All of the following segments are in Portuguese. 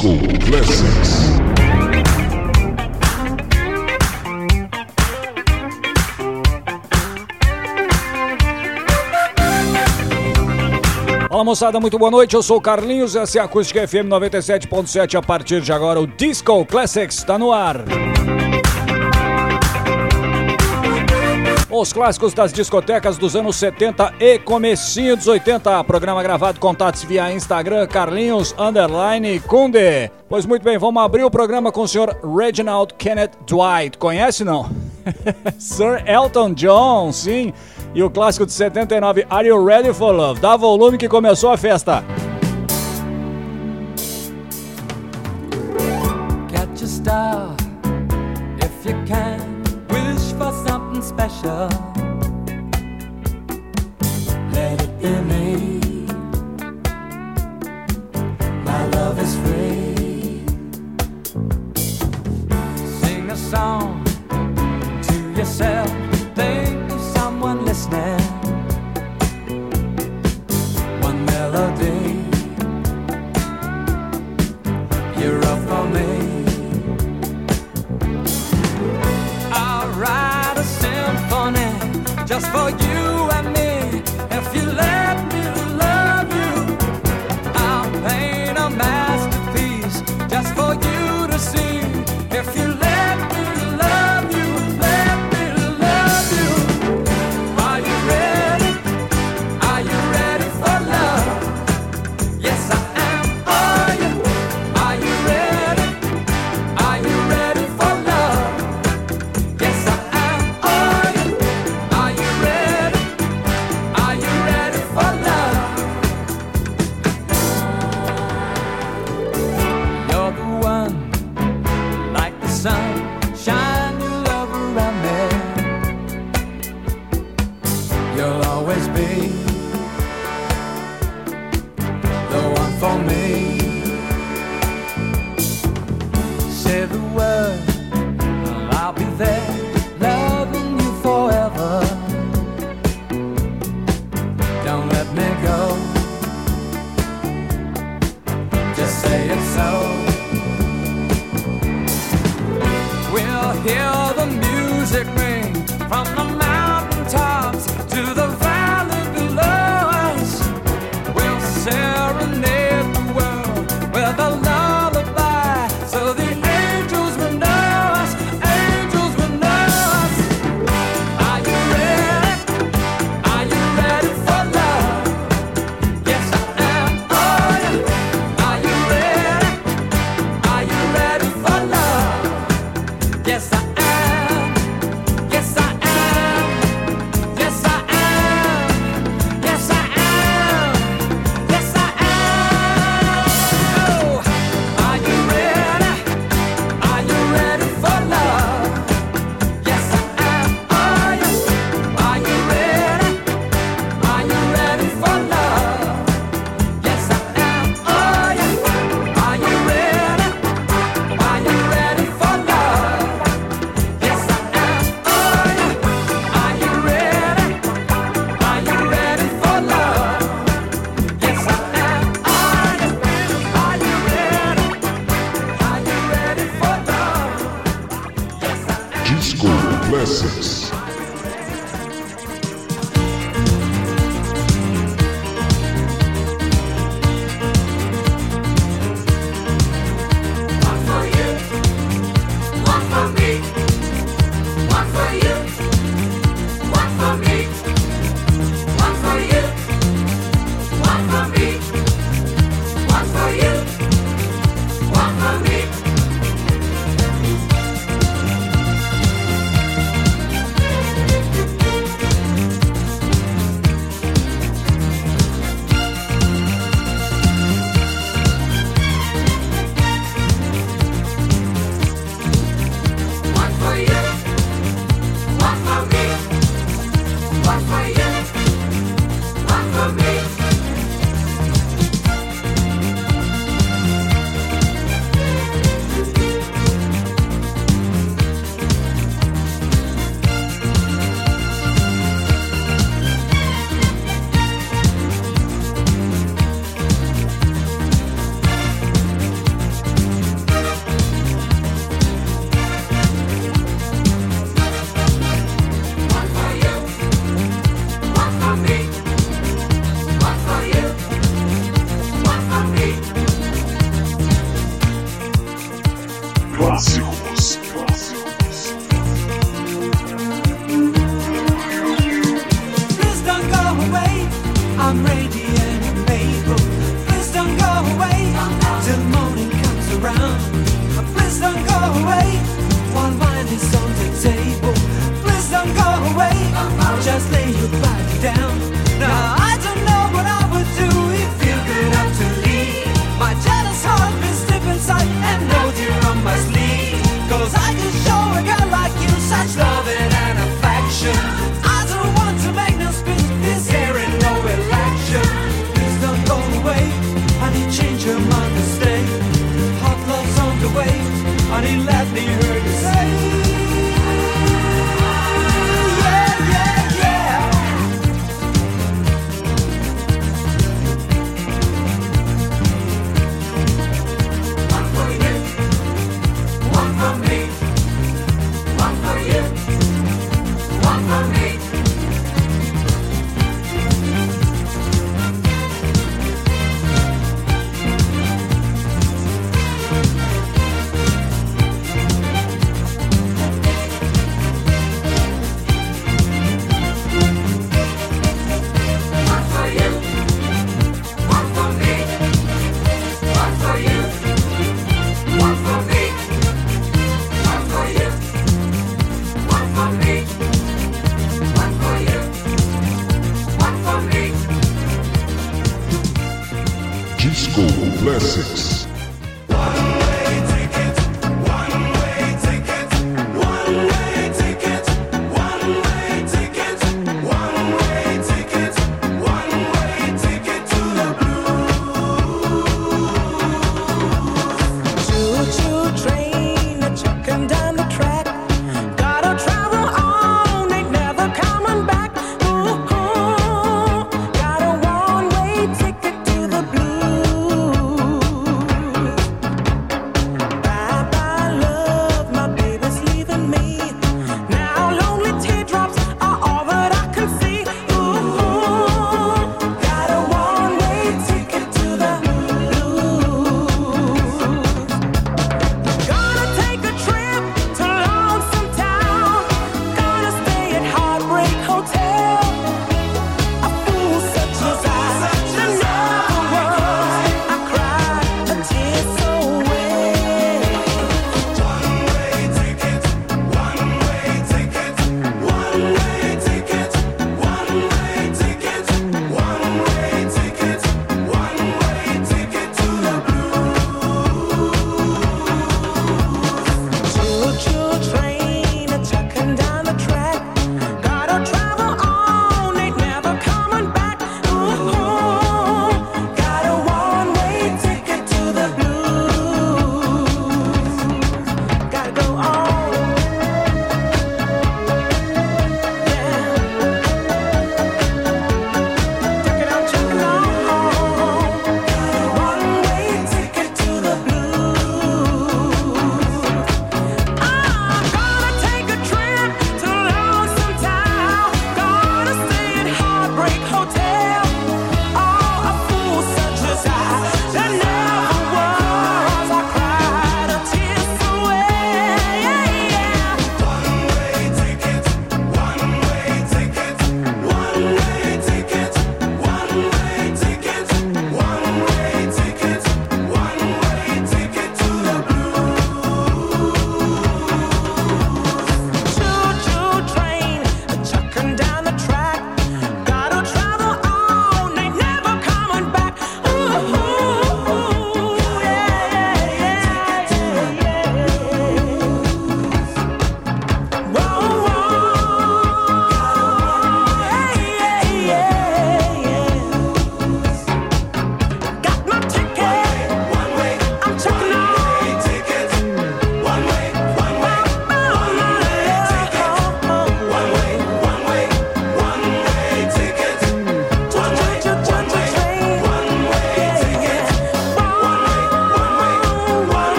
Disco Classics. Olá moçada, muito boa noite. Eu sou o Carlinhos, essa é a Acústica FM 97.7. A partir de agora, o Disco Classics está no ar. os clássicos das discotecas dos anos 70 e comecinho dos 80. Programa gravado, contatos via Instagram, Carlinhos, underline, Kunde. Pois muito bem, vamos abrir o programa com o senhor Reginald Kenneth Dwight. Conhece, não? Sir Elton John, sim. E o clássico de 79, Are You Ready for Love? Dá volume que começou a festa. Catch a star if you can. special. Let it be me. My love is free. Sing a song to yourself. Think of someone listening. One melody. You're up for me. just for you.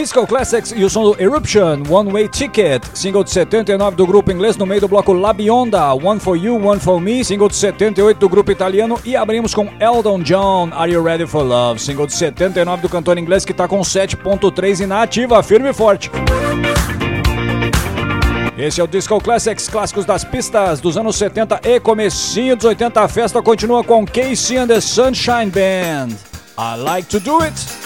Disco Classics e o som do Eruption, One Way Ticket, single de 79 do grupo inglês no meio do bloco La Bionda, One For You, One For Me, single de 78 do grupo italiano e abrimos com Eldon John, Are You Ready For Love, single de 79 do cantor inglês que tá com 7.3 e na ativa, firme e forte. Esse é o Disco Classics, clássicos das pistas dos anos 70 e comecinho dos 80. A festa continua com Casey and the Sunshine Band. I like to do it.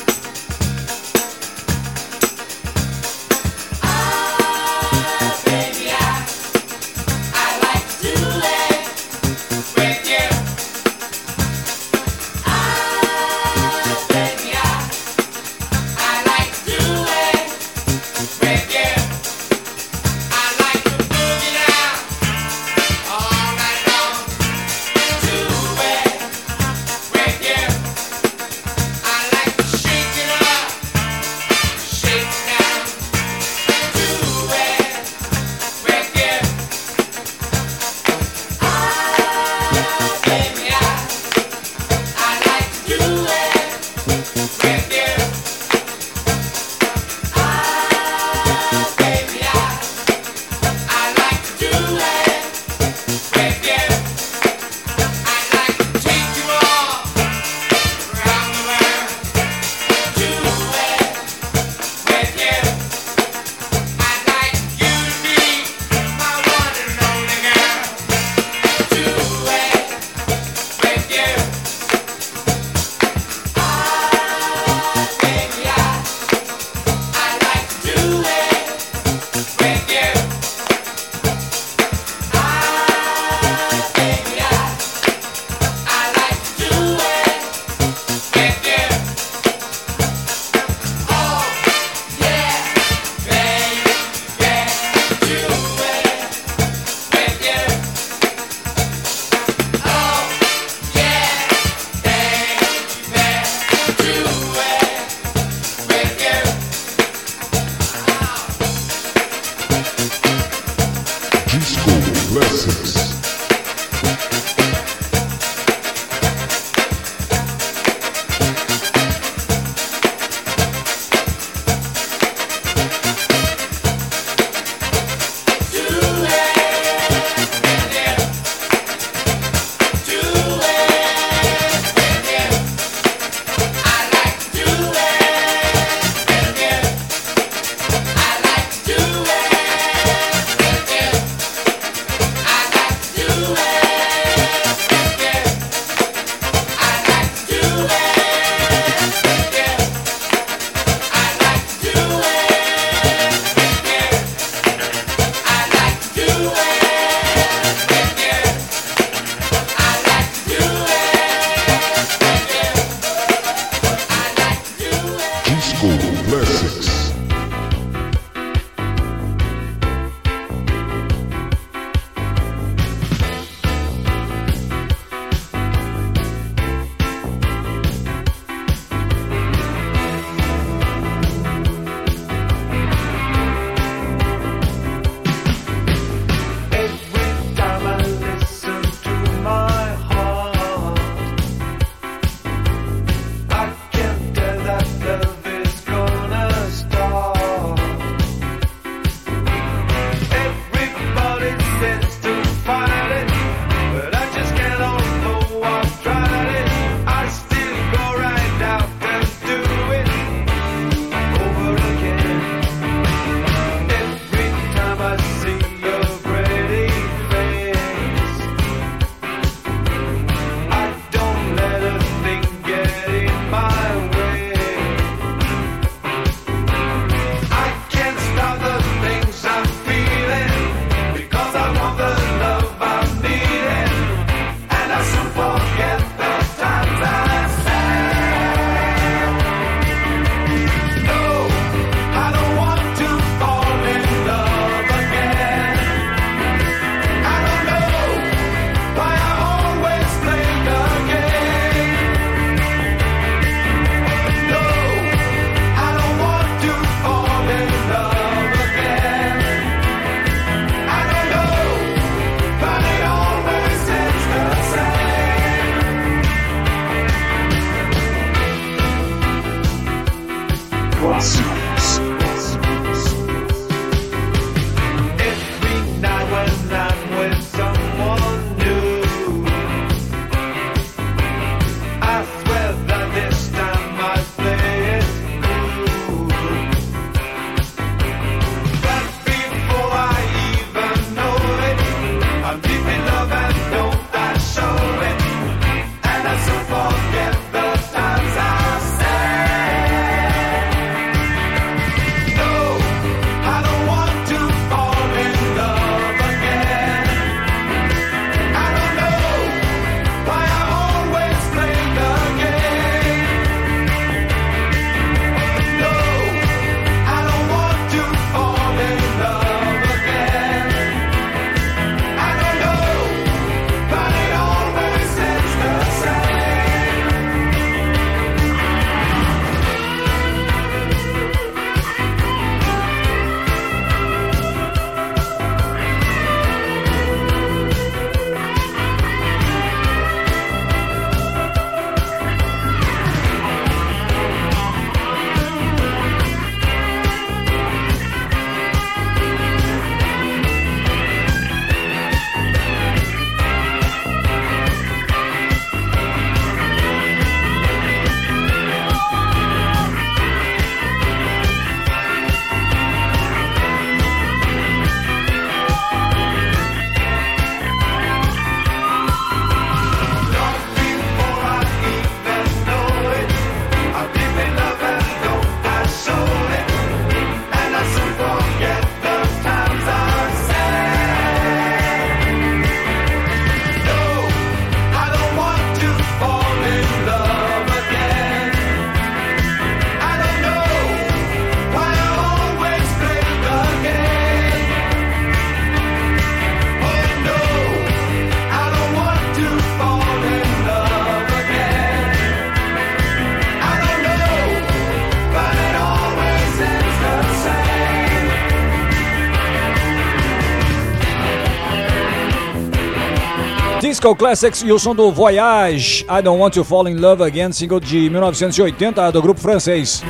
Disco Classics e o som do Voyage, I Don't Want to Fall in Love Again, single de 1980 do grupo francês.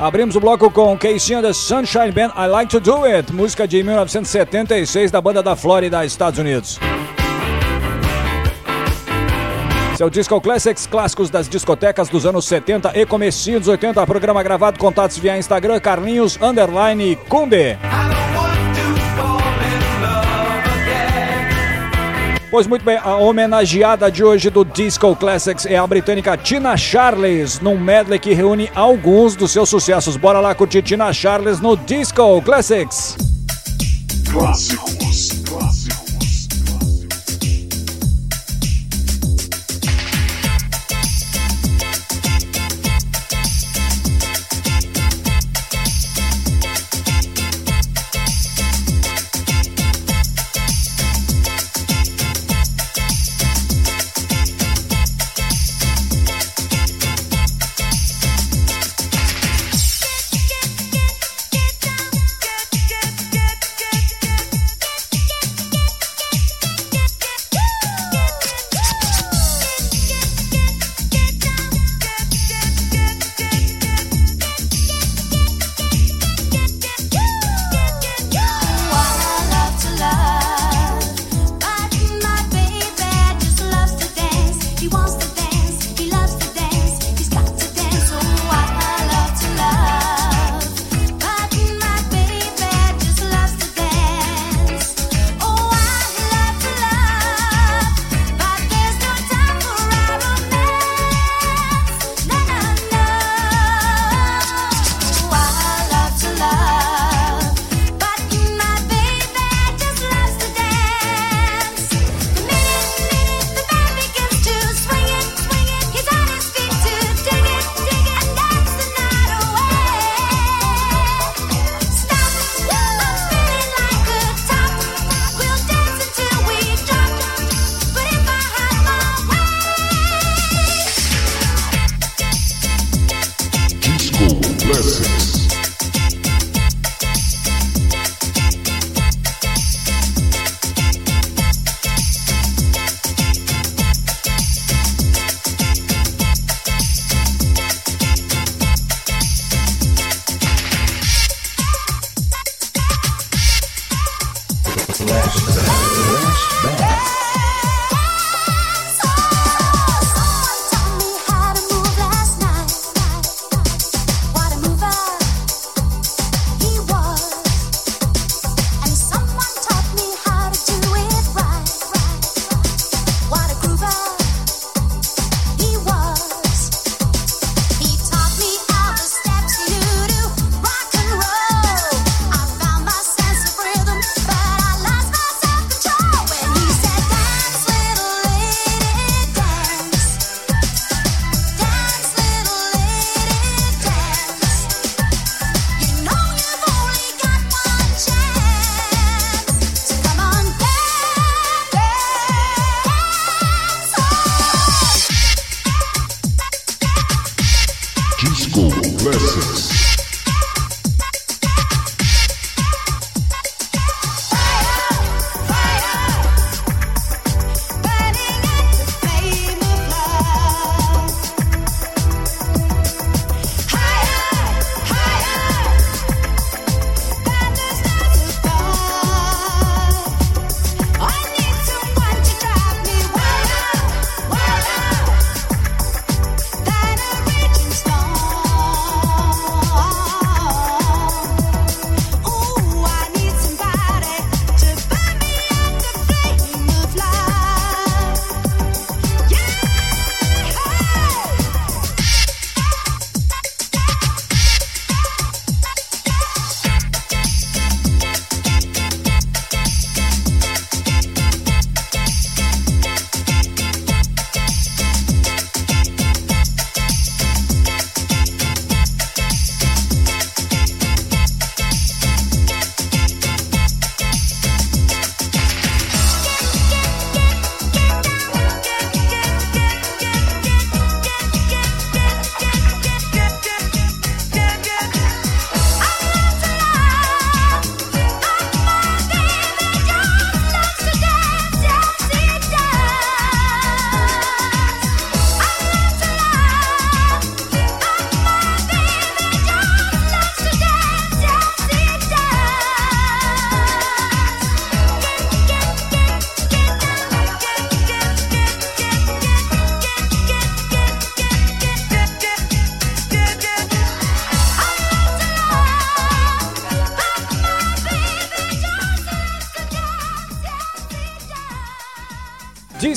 Abrimos o bloco com Casey and the Sunshine Band, I Like to Do It, música de 1976 da banda da Flórida, Estados Unidos. Seu é Disco Classics, clássicos das discotecas dos anos 70 e comecinho dos 80. Programa gravado, contatos via Instagram, Carlinhos, underline, Kunde. Pois muito bem, a homenageada de hoje do Disco Classics é a britânica Tina Charles, num medley que reúne alguns dos seus sucessos. Bora lá curtir Tina Charles no Disco Classics. Clássicos.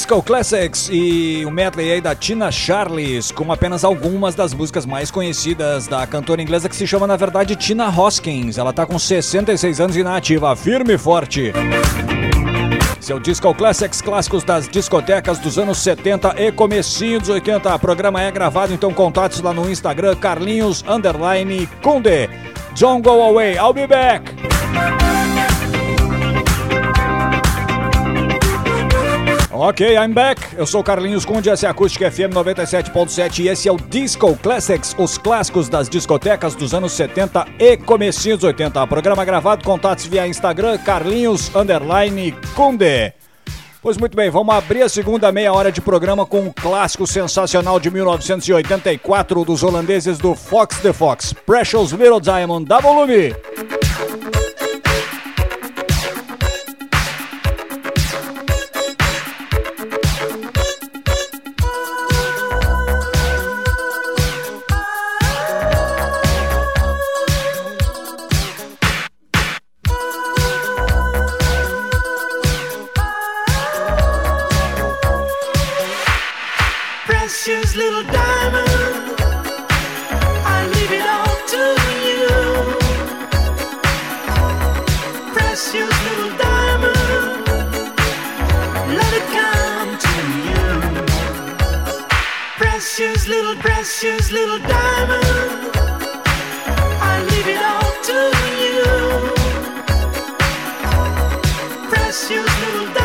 Disco Classics e o medley aí da Tina Charles, com apenas algumas das músicas mais conhecidas da cantora inglesa que se chama na verdade Tina Hoskins. Ela tá com 66 anos e na ativa, firme e forte. Seu Disco Classics, clássicos das discotecas dos anos 70 e comecinho dos 80. O programa é gravado, então contatos lá no Instagram, Carlinhos Underline Kunde. Don't go away, I'll be back. Ok, I'm back. Eu sou Carlinhos Conde, essa é a Acústica FM 97.7 e esse é o Disco Classics, os clássicos das discotecas dos anos 70 e comecinho dos 80. Programa gravado, contatos via Instagram, Carlinhos Underline Conde. Pois muito bem, vamos abrir a segunda meia hora de programa com um clássico sensacional de 1984 dos holandeses do Fox the Fox, Precious Little Diamond, dá volume! Precious little diamond, I leave it all to you. Precious little diamond, let it come to you. Precious little, precious little diamond, I leave it all to you. Precious little diamond.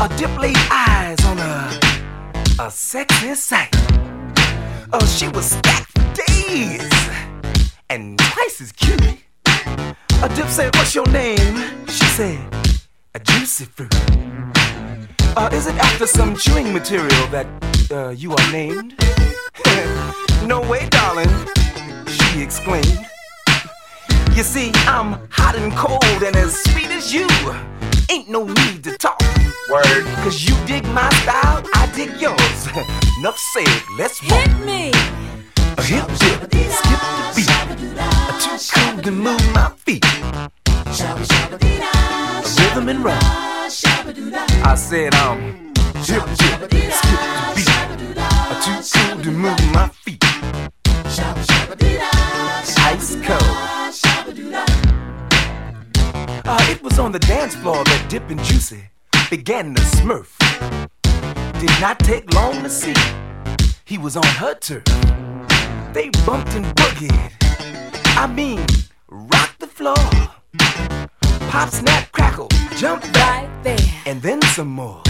a dip laid eyes on a a sexy sight. Oh, she was stacked for days and twice as cute. A dip said, "What's your name?" She said, "A juicy fruit." Uh, is it after some chewing material that uh, you are named? no way, darling, she exclaimed. You see, I'm hot and cold and as sweet as you. Ain't no need to talk. Word. Cause you dig my style, I dig yours. Enough said, let's walk. Hit me. A hip dip, skip the beat. A too cool to move my feet. A rhythm and rhyme. I said, um, hip dip, skip the beat. A too cool to move my feet. Ice cold. Uh, it was on the dance floor that Dip and Juicy began to smurf. Did not take long to see. He was on her turf. They bumped and boogied. I mean, rocked the floor. Pop, snap, crackle, jump Right there. and then some more.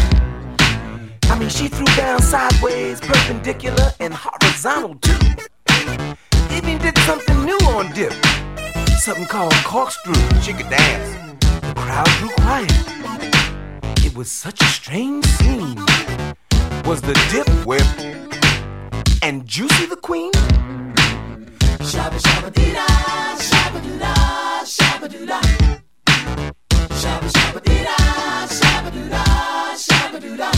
I mean, she threw down sideways, perpendicular, and horizontal too. Even did something new on Dip. Something called corkscrew. She could dance. The crowd grew quiet. It was such a strange scene. Was the Dip whip and Juicy the queen? Shabba shabba dee da, shabba doo da, shabba doo da. Shabba shabba dee da, shabba doo da, shabba doo da.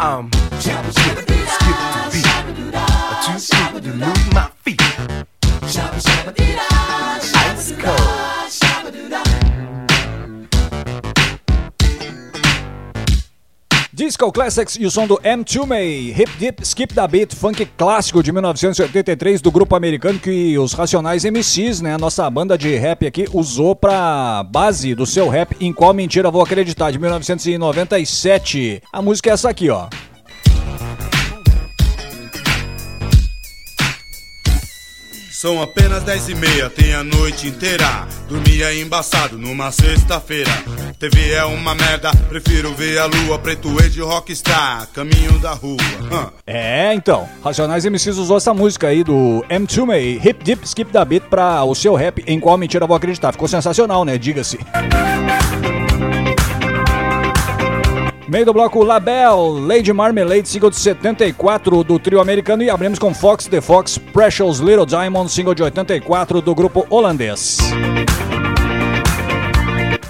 Um, shabba shabba dee da, skip the beat. A too sweet to move my feet. Shabba shabba dee da. Shabba doo Disco Classics e o som do M2 May, Hip Dip Skip da Beat, funk clássico de 1983 do grupo americano que os Racionais MCs, né, a nossa banda de rap aqui, usou pra base do seu rap Em Qual Mentira Vou Acreditar, de 1997. A música é essa aqui, ó. São apenas dez e meia, tem a noite inteira. Dormia embaçado numa sexta-feira. TV é uma merda, prefiro ver a lua. Preto E de rockstar, caminho da rua. É, então, Racionais MCs usou essa música aí do M2 May, Hip Dip Skip da Beat pra o seu rap Em Qual Mentira Vou Acreditar. Ficou sensacional, né? Diga-se. Meio do bloco Label, Lady Marmalade, single de 74 do trio americano e abrimos com Fox the Fox, Precious Little Diamond, single de 84 do grupo holandês.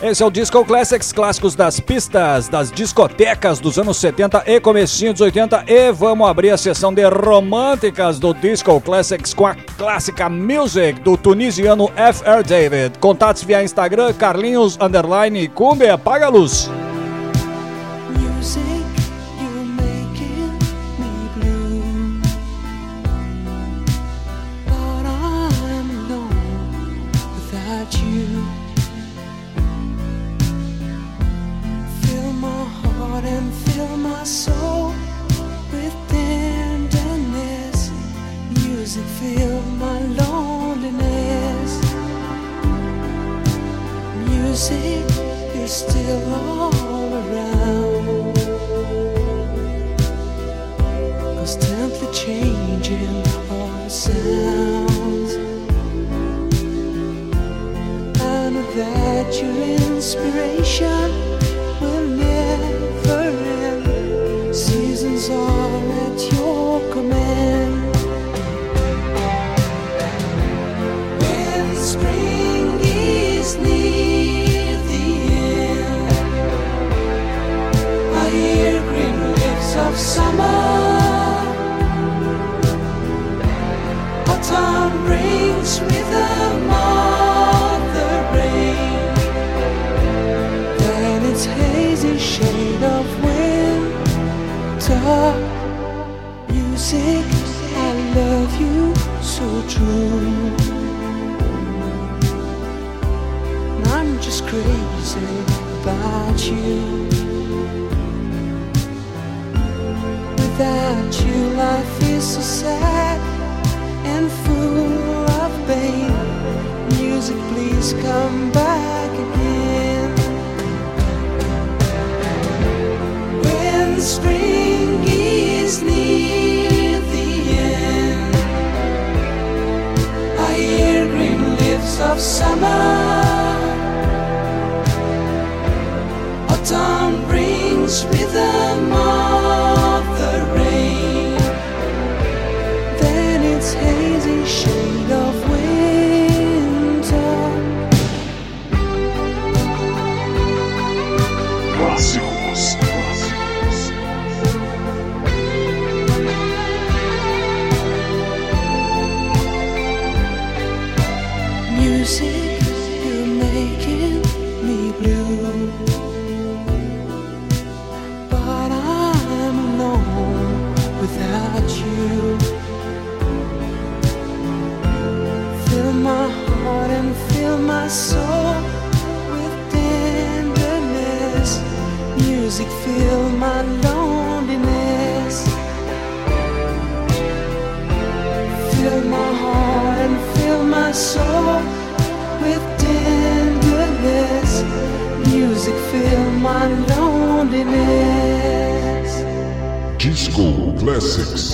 Esse é o Disco Classics, clássicos das pistas, das discotecas dos anos 70 e comecinho dos 80 e vamos abrir a sessão de românticas do Disco Classics com a clássica Music do tunisiano F.R. David. Contatos via Instagram, Carlinhos, underline, Cumbe, apaga a luz. Music, Classics.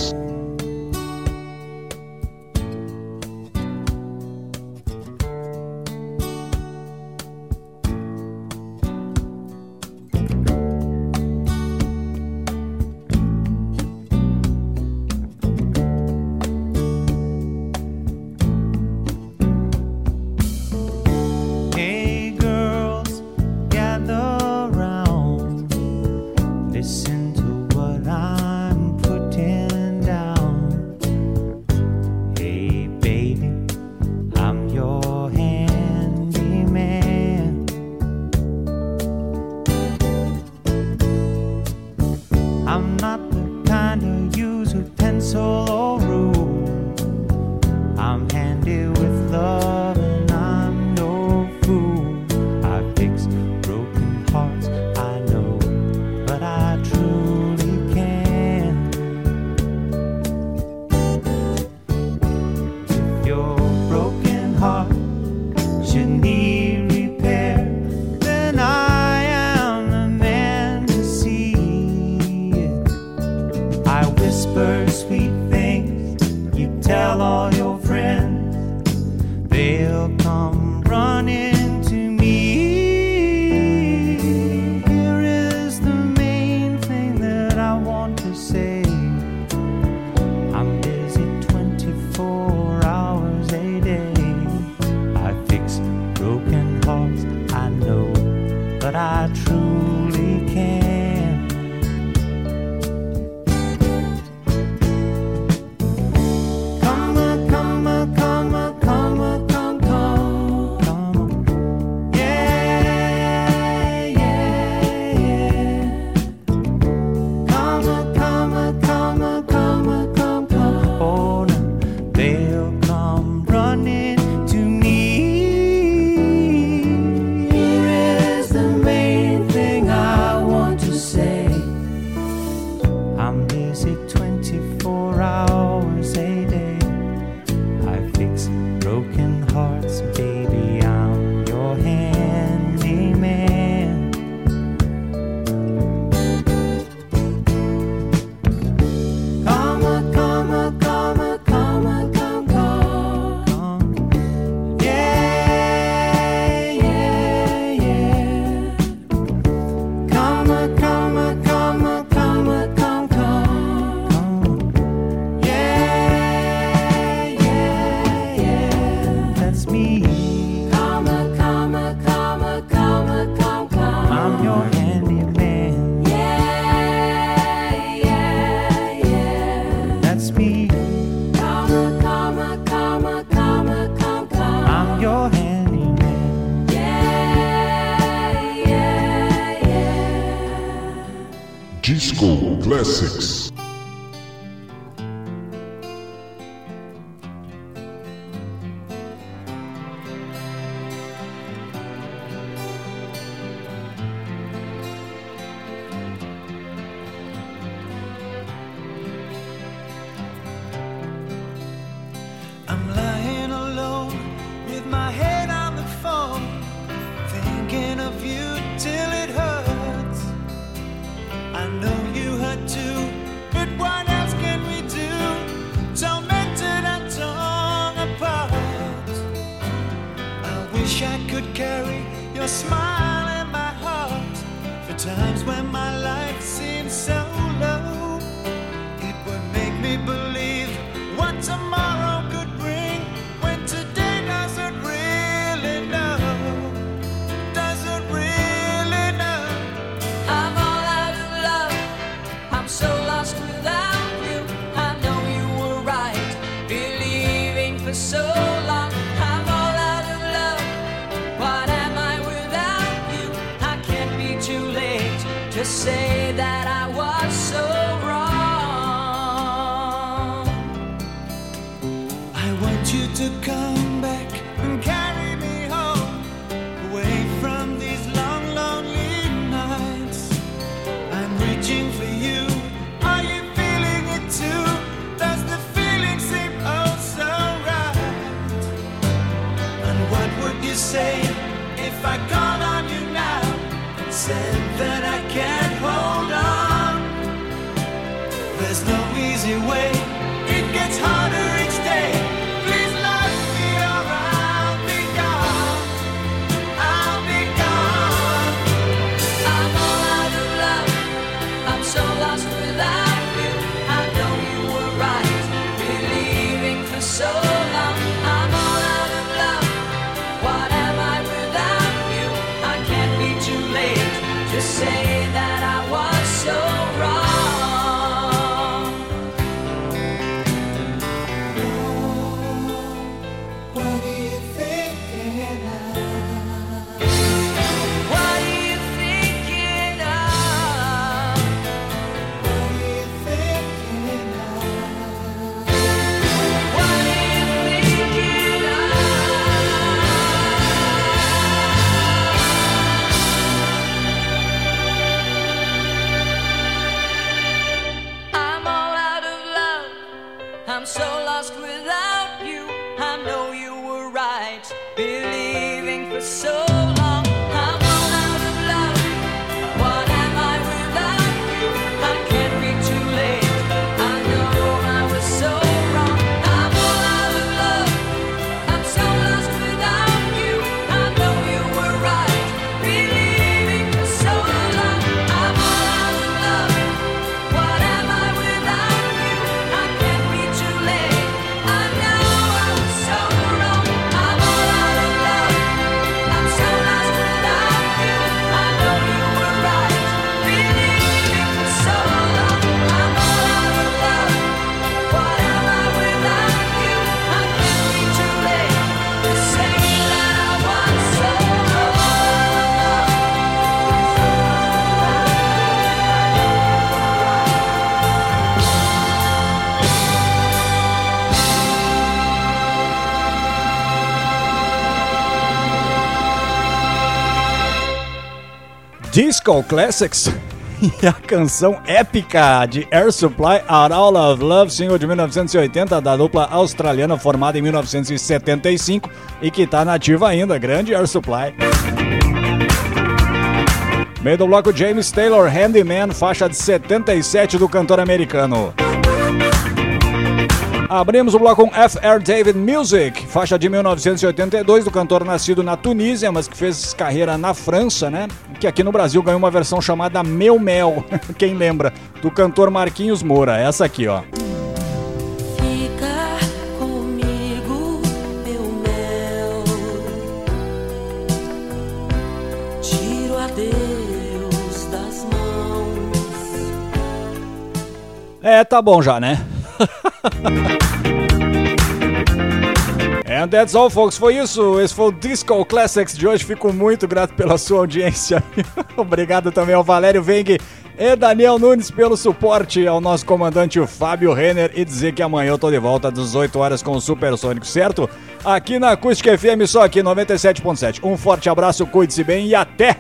me believe. Wait. Disco Classics e a canção épica de Air Supply, Our All of Love, single de 1980 da dupla australiana formada em 1975 e que está nativa ainda, grande Air Supply. Meio do bloco James Taylor, Handyman, faixa de 77 do cantor americano. Abrimos o bloco com F.R. David Music, faixa de 1982 do cantor nascido na Tunísia, mas que fez carreira na França, né? Que aqui no Brasil ganhou uma versão chamada Meu Mel, quem lembra? Do cantor Marquinhos Moura, essa aqui, ó. É, tá bom já, né? And that's all, folks. Foi isso. Esse foi o Disco Classics de hoje. Fico muito grato pela sua audiência. Obrigado também ao Valério Veng e Daniel Nunes pelo suporte, ao nosso comandante Fábio Renner e dizer que amanhã eu tô de volta às 18 horas com o Supersônico, certo? Aqui na Acústica FM, só aqui 97.7. Um forte abraço, cuide-se bem e até!